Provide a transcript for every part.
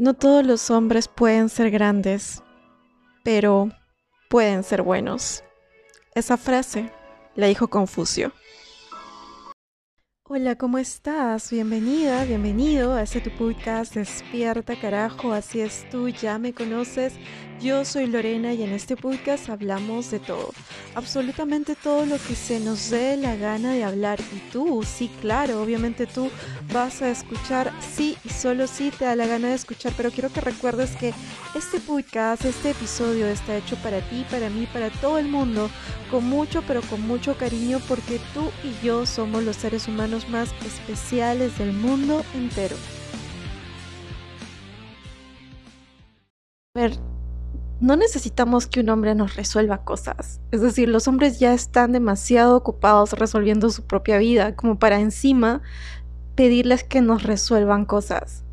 No todos los hombres pueden ser grandes, pero pueden ser buenos. Esa frase la dijo Confucio. Hola, ¿cómo estás? Bienvenida, bienvenido a este tu podcast Despierta carajo, así es tú, ya me conoces. Yo soy Lorena y en este podcast hablamos de todo, absolutamente todo lo que se nos dé la gana de hablar. Y tú, sí, claro, obviamente tú vas a escuchar, sí y solo sí te da la gana de escuchar, pero quiero que recuerdes que este podcast, este episodio está hecho para ti, para mí, para todo el mundo, con mucho, pero con mucho cariño, porque tú y yo somos los seres humanos más especiales del mundo entero. A ver, no necesitamos que un hombre nos resuelva cosas. Es decir, los hombres ya están demasiado ocupados resolviendo su propia vida como para encima pedirles que nos resuelvan cosas.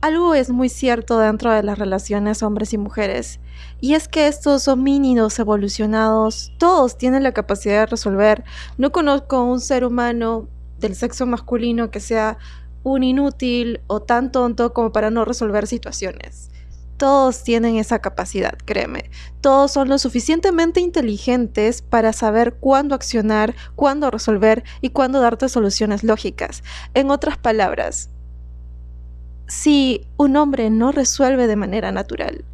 Algo es muy cierto dentro de las relaciones hombres y mujeres, y es que estos homínidos evolucionados, todos tienen la capacidad de resolver. No conozco un ser humano del sexo masculino que sea un inútil o tan tonto como para no resolver situaciones. Todos tienen esa capacidad, créeme. Todos son lo suficientemente inteligentes para saber cuándo accionar, cuándo resolver y cuándo darte soluciones lógicas. En otras palabras, si un hombre no resuelve de manera natural,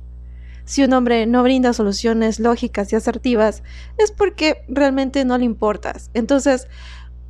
si un hombre no brinda soluciones lógicas y asertivas, es porque realmente no le importas. Entonces,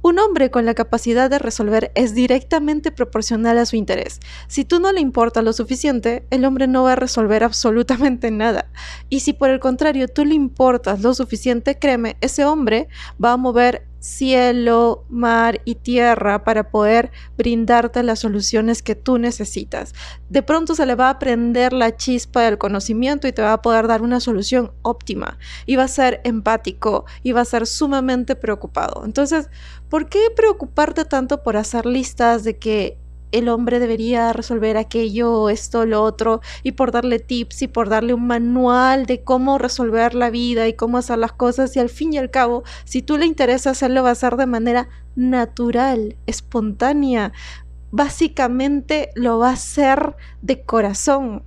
un hombre con la capacidad de resolver es directamente proporcional a su interés. Si tú no le importa lo suficiente, el hombre no va a resolver absolutamente nada. Y si por el contrario tú le importas lo suficiente, créeme, ese hombre va a mover cielo, mar y tierra para poder brindarte las soluciones que tú necesitas. De pronto se le va a prender la chispa del conocimiento y te va a poder dar una solución óptima. Y va a ser empático y va a ser sumamente preocupado. Entonces, ¿por qué preocuparte tanto por hacer listas de que el hombre debería resolver aquello, esto, lo otro, y por darle tips y por darle un manual de cómo resolver la vida y cómo hacer las cosas, y al fin y al cabo, si tú le interesa hacerlo, va a ser de manera natural, espontánea, básicamente lo va a hacer de corazón.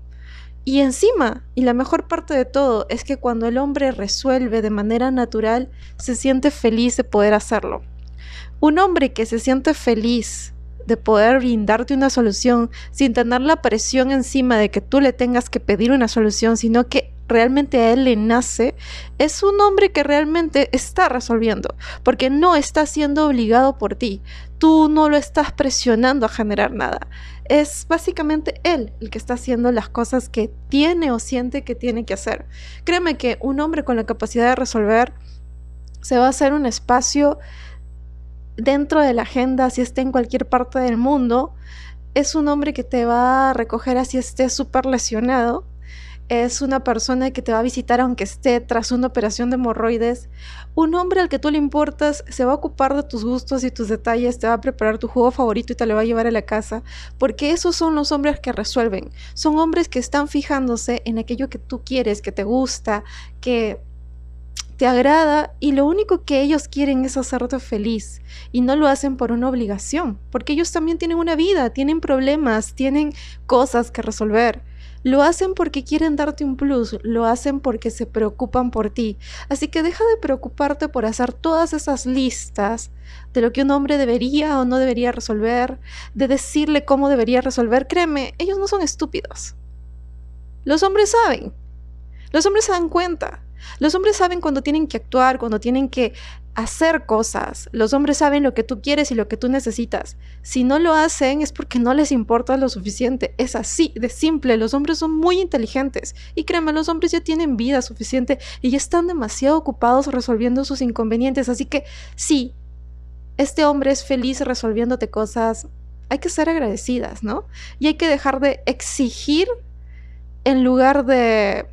Y encima, y la mejor parte de todo, es que cuando el hombre resuelve de manera natural, se siente feliz de poder hacerlo. Un hombre que se siente feliz de poder brindarte una solución sin tener la presión encima de que tú le tengas que pedir una solución, sino que realmente a él le nace, es un hombre que realmente está resolviendo, porque no está siendo obligado por ti. Tú no lo estás presionando a generar nada. Es básicamente él el que está haciendo las cosas que tiene o siente que tiene que hacer. Créeme que un hombre con la capacidad de resolver se va a hacer un espacio dentro de la agenda, si esté en cualquier parte del mundo, es un hombre que te va a recoger así esté súper lesionado. Es una persona que te va a visitar aunque esté tras una operación de hemorroides. Un hombre al que tú le importas se va a ocupar de tus gustos y tus detalles, te va a preparar tu juego favorito y te lo va a llevar a la casa. Porque esos son los hombres que resuelven. Son hombres que están fijándose en aquello que tú quieres, que te gusta, que te agrada y lo único que ellos quieren es hacerte feliz y no lo hacen por una obligación, porque ellos también tienen una vida, tienen problemas, tienen cosas que resolver. Lo hacen porque quieren darte un plus, lo hacen porque se preocupan por ti. Así que deja de preocuparte por hacer todas esas listas de lo que un hombre debería o no debería resolver, de decirle cómo debería resolver. Créeme, ellos no son estúpidos. Los hombres saben. Los hombres se dan cuenta. Los hombres saben cuando tienen que actuar, cuando tienen que hacer cosas. Los hombres saben lo que tú quieres y lo que tú necesitas. Si no lo hacen es porque no les importa lo suficiente. Es así de simple. Los hombres son muy inteligentes. Y créeme, los hombres ya tienen vida suficiente y ya están demasiado ocupados resolviendo sus inconvenientes. Así que sí, este hombre es feliz resolviéndote cosas. Hay que ser agradecidas, ¿no? Y hay que dejar de exigir en lugar de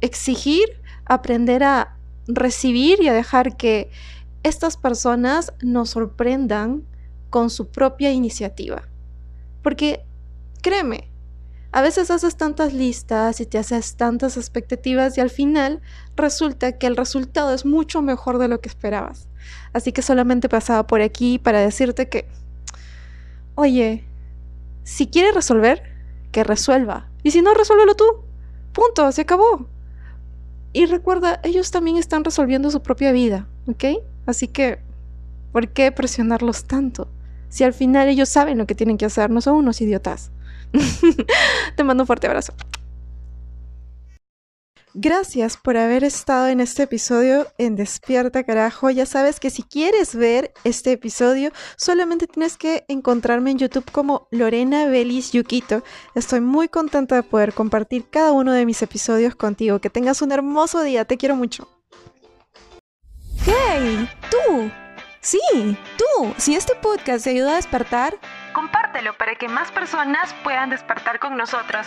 exigir aprender a recibir y a dejar que estas personas nos sorprendan con su propia iniciativa. Porque, créeme, a veces haces tantas listas y te haces tantas expectativas y al final resulta que el resultado es mucho mejor de lo que esperabas. Así que solamente pasaba por aquí para decirte que, oye, si quieres resolver, que resuelva. Y si no, resuélvelo tú. Punto, se acabó. Y recuerda, ellos también están resolviendo su propia vida, ¿ok? Así que, ¿por qué presionarlos tanto? Si al final ellos saben lo que tienen que hacer, no son unos idiotas. Te mando un fuerte abrazo. Gracias por haber estado en este episodio en Despierta Carajo. Ya sabes que si quieres ver este episodio, solamente tienes que encontrarme en YouTube como Lorena Belis Yuquito. Estoy muy contenta de poder compartir cada uno de mis episodios contigo. Que tengas un hermoso día. Te quiero mucho. ¡Hey! ¡Tú! Sí, tú. Si este podcast te ayuda a despertar, compártelo para que más personas puedan despertar con nosotros.